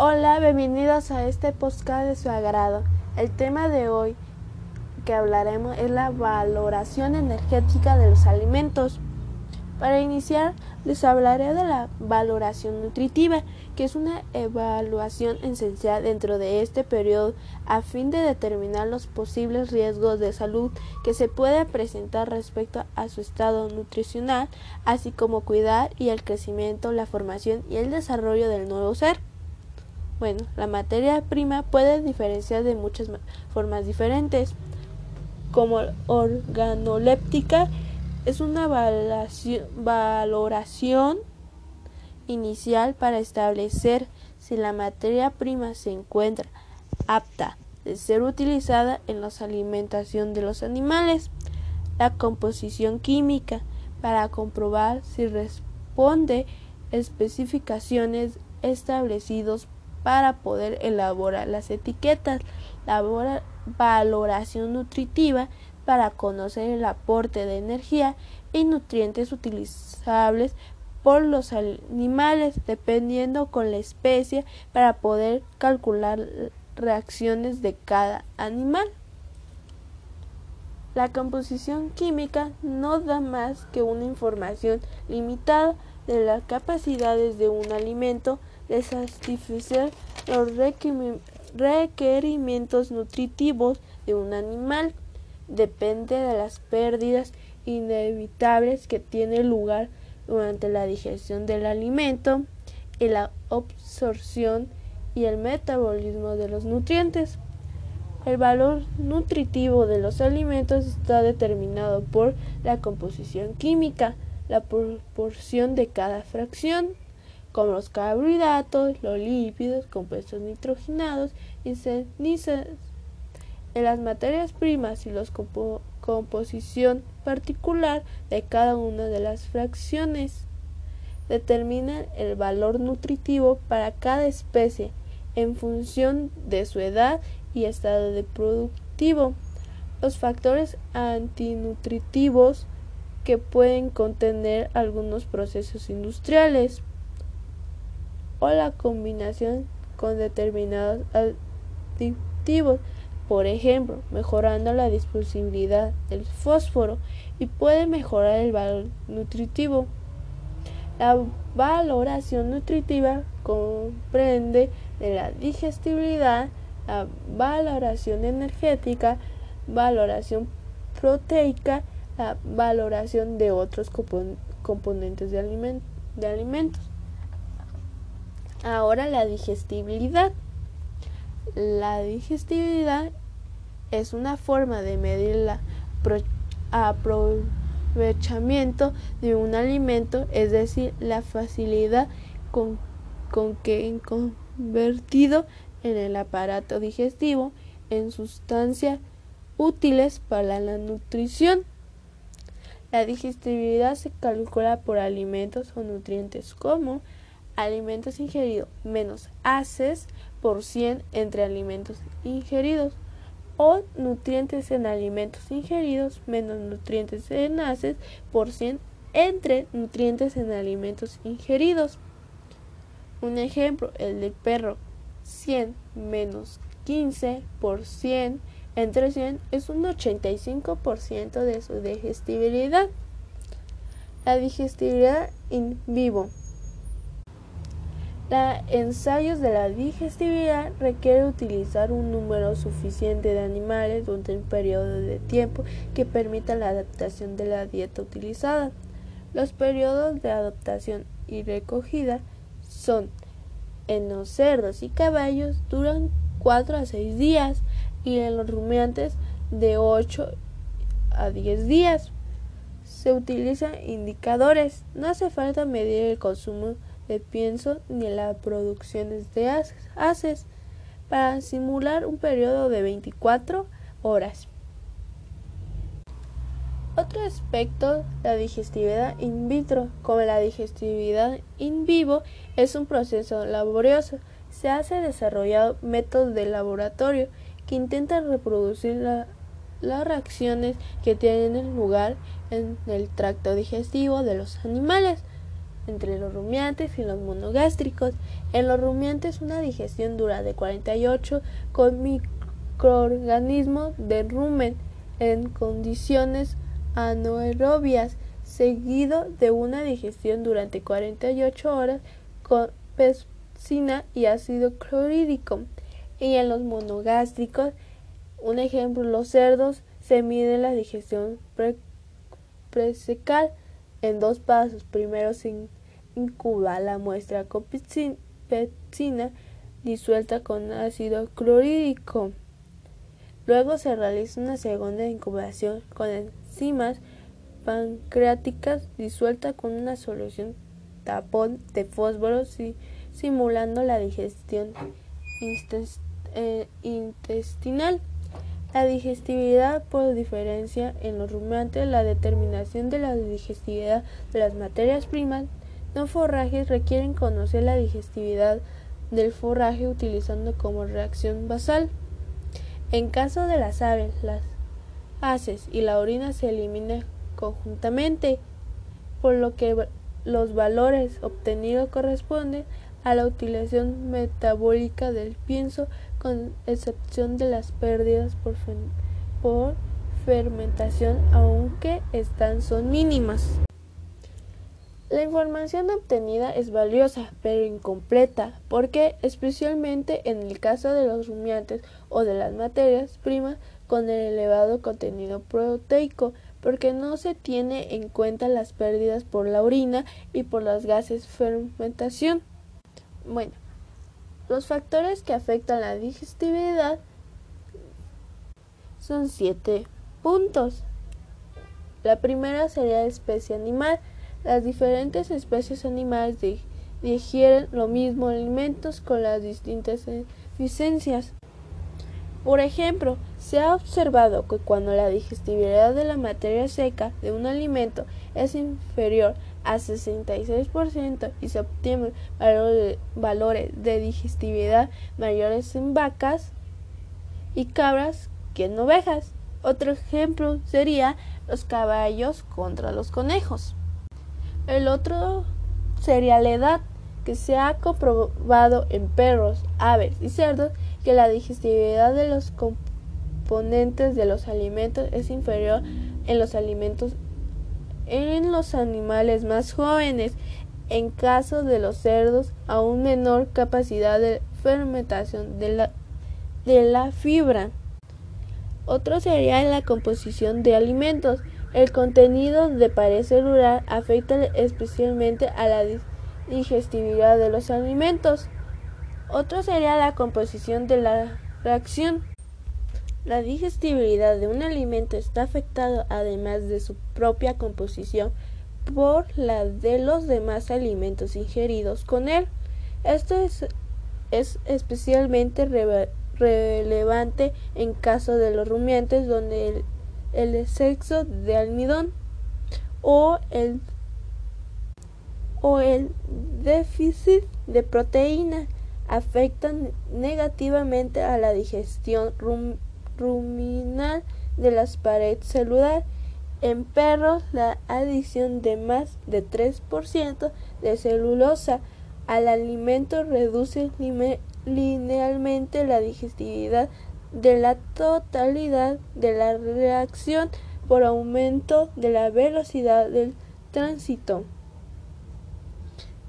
Hola, bienvenidos a este podcast de su agrado. El tema de hoy que hablaremos es la valoración energética de los alimentos. Para iniciar, les hablaré de la valoración nutritiva, que es una evaluación esencial dentro de este periodo a fin de determinar los posibles riesgos de salud que se pueden presentar respecto a su estado nutricional, así como cuidar y el crecimiento, la formación y el desarrollo del nuevo ser. Bueno, la materia prima puede diferenciar de muchas formas diferentes, como organoléptica, es una valoración inicial para establecer si la materia prima se encuentra apta de ser utilizada en la alimentación de los animales. La composición química para comprobar si responde especificaciones establecidos para poder elaborar las etiquetas. La valoración nutritiva para conocer el aporte de energía y nutrientes utilizables por los animales dependiendo con la especie para poder calcular reacciones de cada animal. La composición química no da más que una información limitada de las capacidades de un alimento de satisfacer los requerimientos nutritivos de un animal depende de las pérdidas inevitables que tienen lugar durante la digestión del alimento y la absorción y el metabolismo de los nutrientes. El valor nutritivo de los alimentos está determinado por la composición química, la proporción de cada fracción, como los carbohidratos, los lípidos, compuestos nitrogenados y cenizas en las materias primas y la composición particular de cada una de las fracciones. Determinan el valor nutritivo para cada especie en función de su edad y estado de productivo. Los factores antinutritivos que pueden contener algunos procesos industriales o la combinación con determinados aditivos por ejemplo, mejorando la disponibilidad del fósforo y puede mejorar el valor nutritivo. La valoración nutritiva comprende de la digestibilidad, la valoración energética, valoración proteica, la valoración de otros componentes de, de alimentos. Ahora la digestibilidad. La digestibilidad es una forma de medir el aprovechamiento de un alimento, es decir, la facilidad con, con que es convertido en el aparato digestivo en sustancias útiles para la nutrición. La digestibilidad se calcula por alimentos o nutrientes como alimentos ingeridos menos haces por 100 entre alimentos ingeridos o nutrientes en alimentos ingeridos menos nutrientes en haces por 100 entre nutrientes en alimentos ingeridos. Un ejemplo, el del perro 100 menos 15 por 100 entre 100 es un 85% de su digestibilidad. La digestibilidad en vivo la ensayos de la digestibilidad requiere utilizar un número suficiente de animales durante un periodo de tiempo que permita la adaptación de la dieta utilizada. Los periodos de adaptación y recogida son en los cerdos y caballos duran 4 a 6 días y en los rumiantes de 8 a 10 días. Se utilizan indicadores. No hace falta medir el consumo de pienso ni la producción de haces para simular un periodo de 24 horas. Otro aspecto, la digestividad in vitro, como la digestividad in vivo, es un proceso laborioso. Se hace desarrollado métodos de laboratorio que intentan reproducir las reacciones que tienen lugar en el tracto digestivo de los animales entre los rumiantes y los monogástricos. En los rumiantes una digestión dura de 48 con microorganismos de rumen en condiciones anaerobias, seguido de una digestión durante 48 horas con pepsina y ácido clorhídrico. Y en los monogástricos, un ejemplo, los cerdos, se mide la digestión presecal en dos pasos. Primero se incuba la muestra con pepsina disuelta con ácido clorhídrico. Luego se realiza una segunda incubación con enzimas pancreáticas disuelta con una solución tapón de fósforo simulando la digestión eh, intestinal. La digestibilidad por diferencia en los rumiantes, la determinación de la digestibilidad de las materias primas no forrajes requieren conocer la digestibilidad del forraje utilizando como reacción basal. En caso de las aves, las haces y la orina se eliminan conjuntamente, por lo que los valores obtenidos corresponden a la utilización metabólica del pienso con excepción de las pérdidas por, por fermentación, aunque estas son mínimas. La información obtenida es valiosa, pero incompleta, porque especialmente en el caso de los rumiantes o de las materias primas con el elevado contenido proteico, porque no se tiene en cuenta las pérdidas por la orina y por los gases fermentación. Bueno, los factores que afectan la digestibilidad son siete puntos. La primera sería la especie animal. Las diferentes especies animales digieren los mismos alimentos con las distintas eficiencias. Por ejemplo, se ha observado que cuando la digestibilidad de la materia seca de un alimento es inferior a 66% y se obtienen valores de digestibilidad mayores en vacas y cabras que en ovejas. Otro ejemplo sería los caballos contra los conejos. El otro sería la edad, que se ha comprobado en perros, aves y cerdos que la digestibilidad de los componentes de los alimentos es inferior en los alimentos en los animales más jóvenes, en caso de los cerdos, aún menor capacidad de fermentación de la, de la fibra. Otro sería la composición de alimentos. El contenido de pared celular afecta especialmente a la digestibilidad de los alimentos. Otro sería la composición de la reacción. La digestibilidad de un alimento está afectada, además de su propia composición, por la de los demás alimentos ingeridos con él. Esto es, es especialmente relevante en caso de los rumiantes donde el, el exceso de almidón o el, o el déficit de proteína afectan negativamente a la digestión ruminal de las paredes celular. En perros, la adición de más de 3% de celulosa al alimento reduce linealmente la digestibilidad de la totalidad de la reacción por aumento de la velocidad del tránsito.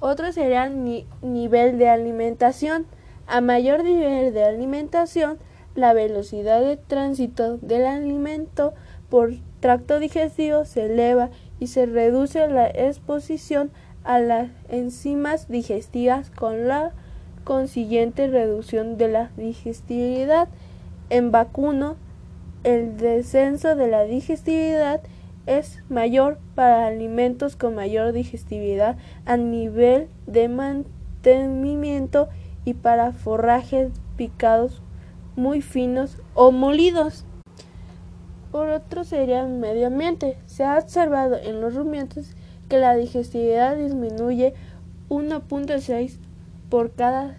Otro sería el nivel de alimentación. A mayor nivel de alimentación, la velocidad de tránsito del alimento por tracto digestivo se eleva y se reduce la exposición a las enzimas digestivas con la consiguiente reducción de la digestibilidad. En vacuno, el descenso de la digestibilidad es mayor para alimentos con mayor digestibilidad a nivel de mantenimiento y para forrajes picados muy finos o molidos. Por otro sería el medio ambiente. Se ha observado en los rumiantes que la digestibilidad disminuye 1.6 por cada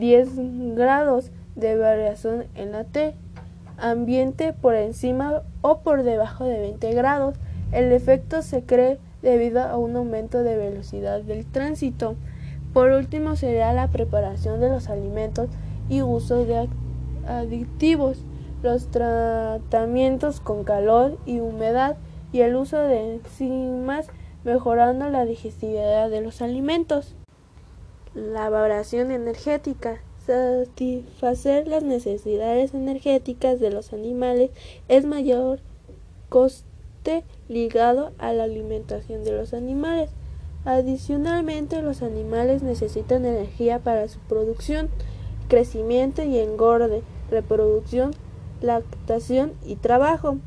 10 grados de variación en la T ambiente por encima o por debajo de 20 grados. El efecto se cree debido a un aumento de velocidad del tránsito. Por último sería la preparación de los alimentos y uso de aditivos, los tratamientos con calor y humedad y el uso de enzimas mejorando la digestibilidad de los alimentos. La valoración energética. Satisfacer las necesidades energéticas de los animales es mayor coste ligado a la alimentación de los animales. Adicionalmente, los animales necesitan energía para su producción, crecimiento y engorde, reproducción, lactación y trabajo.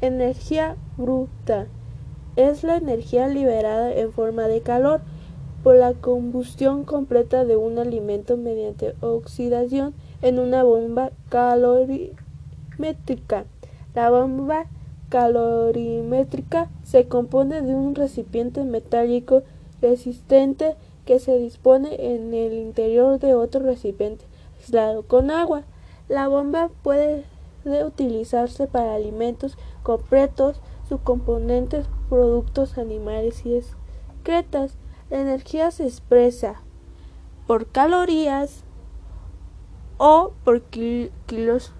Energía bruta es la energía liberada en forma de calor por la combustión completa de un alimento mediante oxidación en una bomba calorimétrica. La bomba calorimétrica se compone de un recipiente metálico resistente que se dispone en el interior de otro recipiente aislado con agua. La bomba puede utilizarse para alimentos completos, subcomponentes, productos animales y excretas. La energía se expresa por calorías o por kilos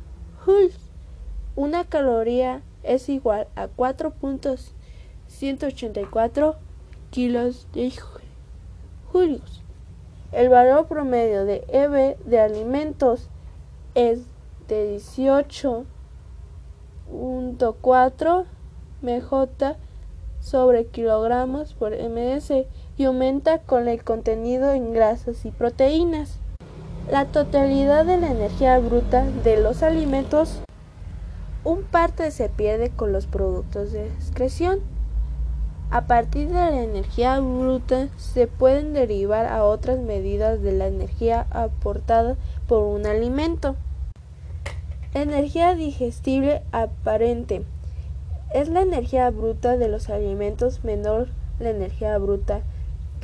Una caloría es igual a 4.184 kilos de julios. El valor promedio de EB de alimentos es de 18.4 mj sobre kilogramos por ms y aumenta con el contenido en grasas y proteínas. La totalidad de la energía bruta de los alimentos, un parte se pierde con los productos de excreción. A partir de la energía bruta se pueden derivar a otras medidas de la energía aportada por un alimento. Energía digestible aparente es la energía bruta de los alimentos menor la energía bruta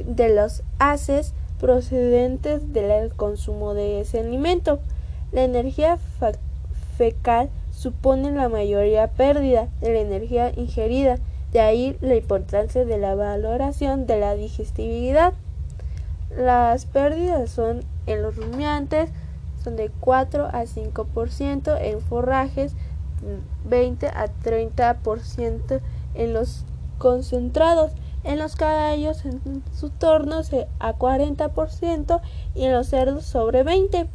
de los haces procedentes del consumo de ese alimento. La energía fecal supone la mayoría pérdida de la energía ingerida, de ahí la importancia de la valoración de la digestibilidad. Las pérdidas son en los rumiantes, son de 4 a 5%, en forrajes 20 a 30% en los concentrados, en los caballos en su torno a 40% y en los cerdos sobre 20.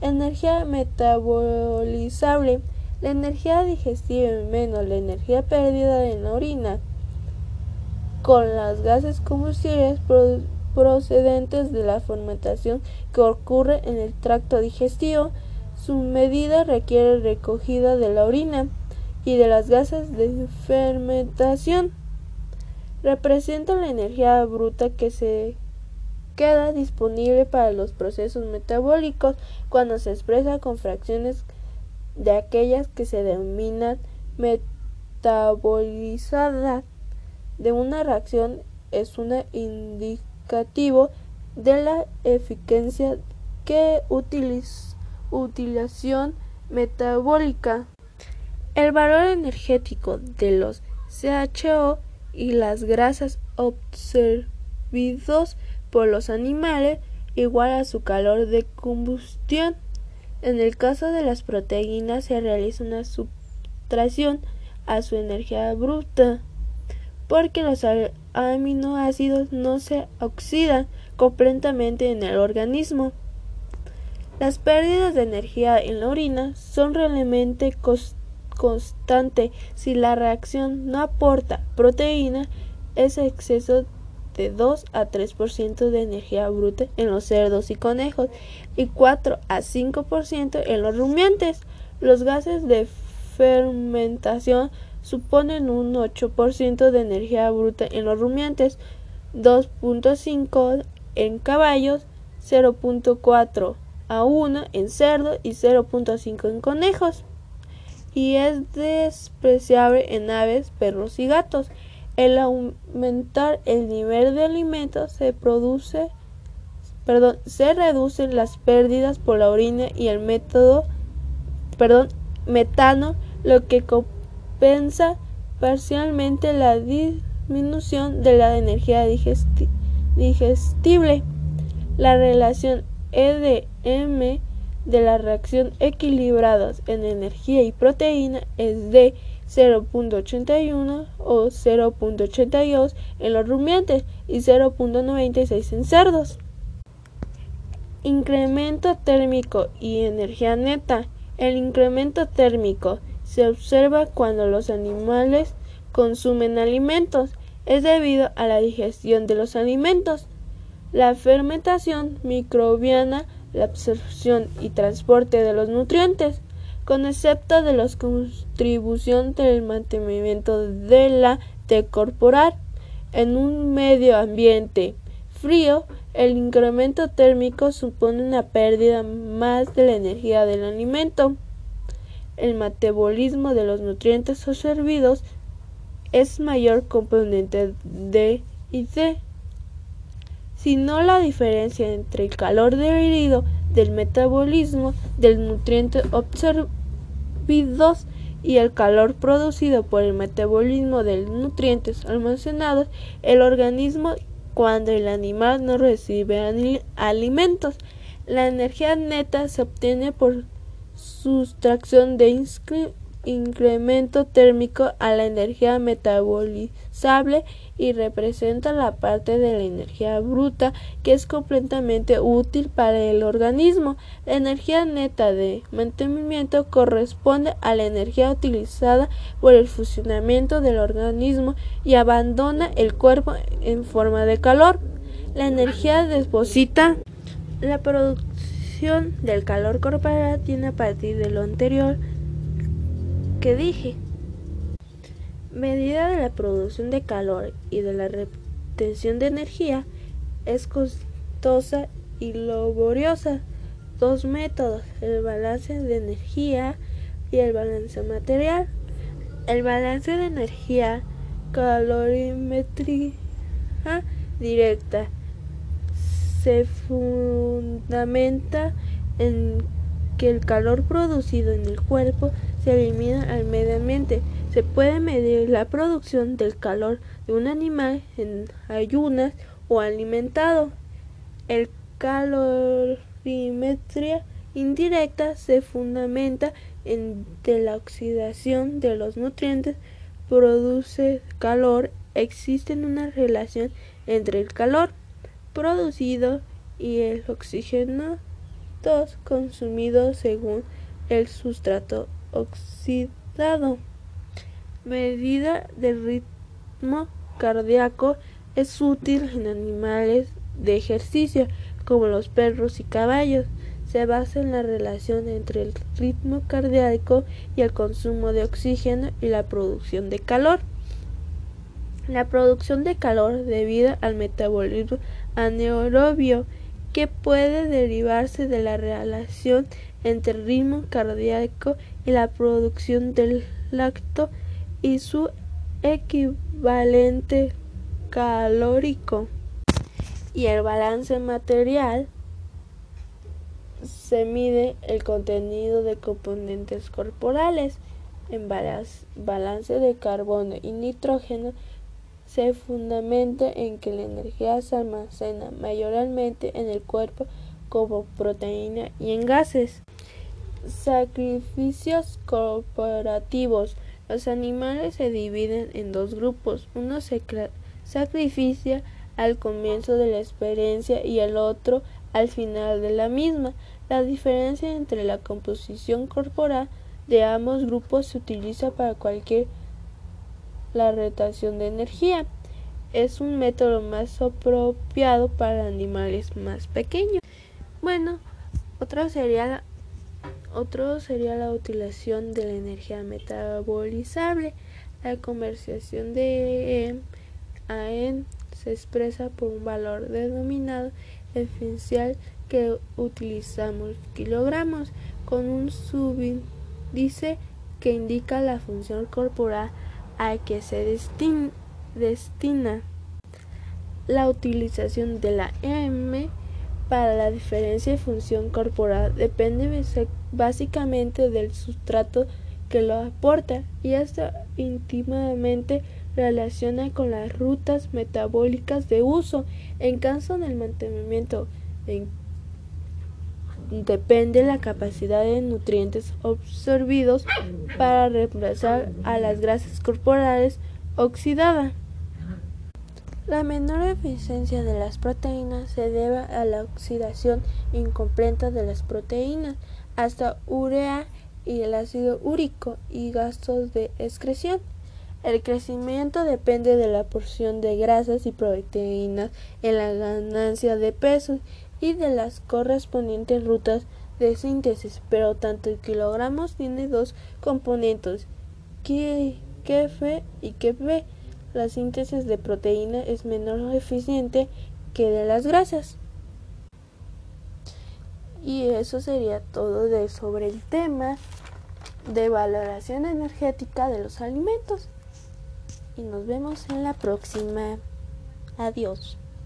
Energía metabolizable. La energía digestiva menos la energía perdida en la orina con las gases combustibles procedentes de la fermentación que ocurre en el tracto digestivo su medida requiere recogida de la orina y de las gases de fermentación. Representa la energía bruta que se queda disponible para los procesos metabólicos cuando se expresa con fracciones de aquellas que se denominan metabolizada de una reacción es un indicativo de la eficacia que utiliza utilización metabólica. El valor energético de los CHO y las grasas observados por los animales igual a su calor de combustión. En el caso de las proteínas se realiza una subtracción a su energía bruta porque los aminoácidos no se oxidan completamente en el organismo. Las pérdidas de energía en la orina son realmente constantes si la reacción no aporta proteína, es exceso de 2 a 3% de energía bruta en los cerdos y conejos y 4 a 5% en los rumiantes. Los gases de fermentación suponen un 8% de energía bruta en los rumiantes, 2.5 en caballos, 0.4 a 1 en cerdo y 0.5 en conejos. Y es despreciable en aves, perros y gatos. El aumentar el nivel de alimentos se produce, perdón, se reducen las pérdidas por la orina y el método, perdón, metano, lo que compensa parcialmente la disminución de la energía digestible. La relación E de la reacción equilibrados en energía y proteína es de 0.81 o 0.82 en los rumiantes y 0.96 en cerdos. Incremento térmico y energía neta. El incremento térmico se observa cuando los animales consumen alimentos. Es debido a la digestión de los alimentos. La fermentación microbiana la absorción y transporte de los nutrientes, con excepto de la contribución del mantenimiento de la T corporal. En un medio ambiente frío, el incremento térmico supone una pérdida más de la energía del alimento. El metabolismo de los nutrientes absorbidos es mayor componente D y D sino la diferencia entre el calor derivado del metabolismo del nutriente absorbidos y el calor producido por el metabolismo de los nutrientes almacenados el organismo cuando el animal no recibe alimentos. La energía neta se obtiene por sustracción de incremento térmico a la energía metabolizable y representa la parte de la energía bruta que es completamente útil para el organismo. La energía neta de mantenimiento corresponde a la energía utilizada por el funcionamiento del organismo y abandona el cuerpo en forma de calor. La energía deposita la producción del calor corporal tiene a partir de lo anterior que dije medida de la producción de calor y de la retención de energía es costosa y laboriosa. Dos métodos, el balance de energía y el balance material. El balance de energía calorimetría directa se fundamenta en que el calor producido en el cuerpo se elimina al medio ambiente se puede medir la producción del calor de un animal en ayunas o alimentado. El calorimetría indirecta se fundamenta en que la oxidación de los nutrientes produce calor. Existe una relación entre el calor producido y el oxígeno consumido según el sustrato oxidado medida del ritmo cardíaco es útil en animales de ejercicio como los perros y caballos. Se basa en la relación entre el ritmo cardíaco y el consumo de oxígeno y la producción de calor. La producción de calor debido al metabolismo anaerobio que puede derivarse de la relación entre ritmo cardíaco y la producción del lacto y su equivalente calórico y el balance material se mide el contenido de componentes corporales en balance de carbono y nitrógeno se fundamenta en que la energía se almacena mayormente en el cuerpo como proteína y en gases. Sacrificios corporativos los animales se dividen en dos grupos. Uno se sacrificia al comienzo de la experiencia y el otro al final de la misma. La diferencia entre la composición corporal de ambos grupos se utiliza para cualquier la retación de energía. Es un método más apropiado para animales más pequeños. Bueno, otra sería la otro sería la utilización de la energía metabolizable. La conversión de EM a N se expresa por un valor denominado esencial que utilizamos kilogramos con un subíndice que indica la función corporal a que se destina. La utilización de la EM para la diferencia de función corporal depende básicamente del sustrato que lo aporta y está íntimamente relaciona con las rutas metabólicas de uso. En caso del mantenimiento, depende la capacidad de nutrientes absorbidos para reemplazar a las grasas corporales oxidadas. La menor eficiencia de las proteínas se debe a la oxidación incompleta de las proteínas hasta urea y el ácido úrico y gastos de excreción. El crecimiento depende de la porción de grasas y proteínas en la ganancia de peso y de las correspondientes rutas de síntesis, pero tanto el kilogramos tiene dos componentes, KF y KP la síntesis de proteína es menos eficiente que de las grasas. Y eso sería todo de sobre el tema de valoración energética de los alimentos. Y nos vemos en la próxima. Adiós.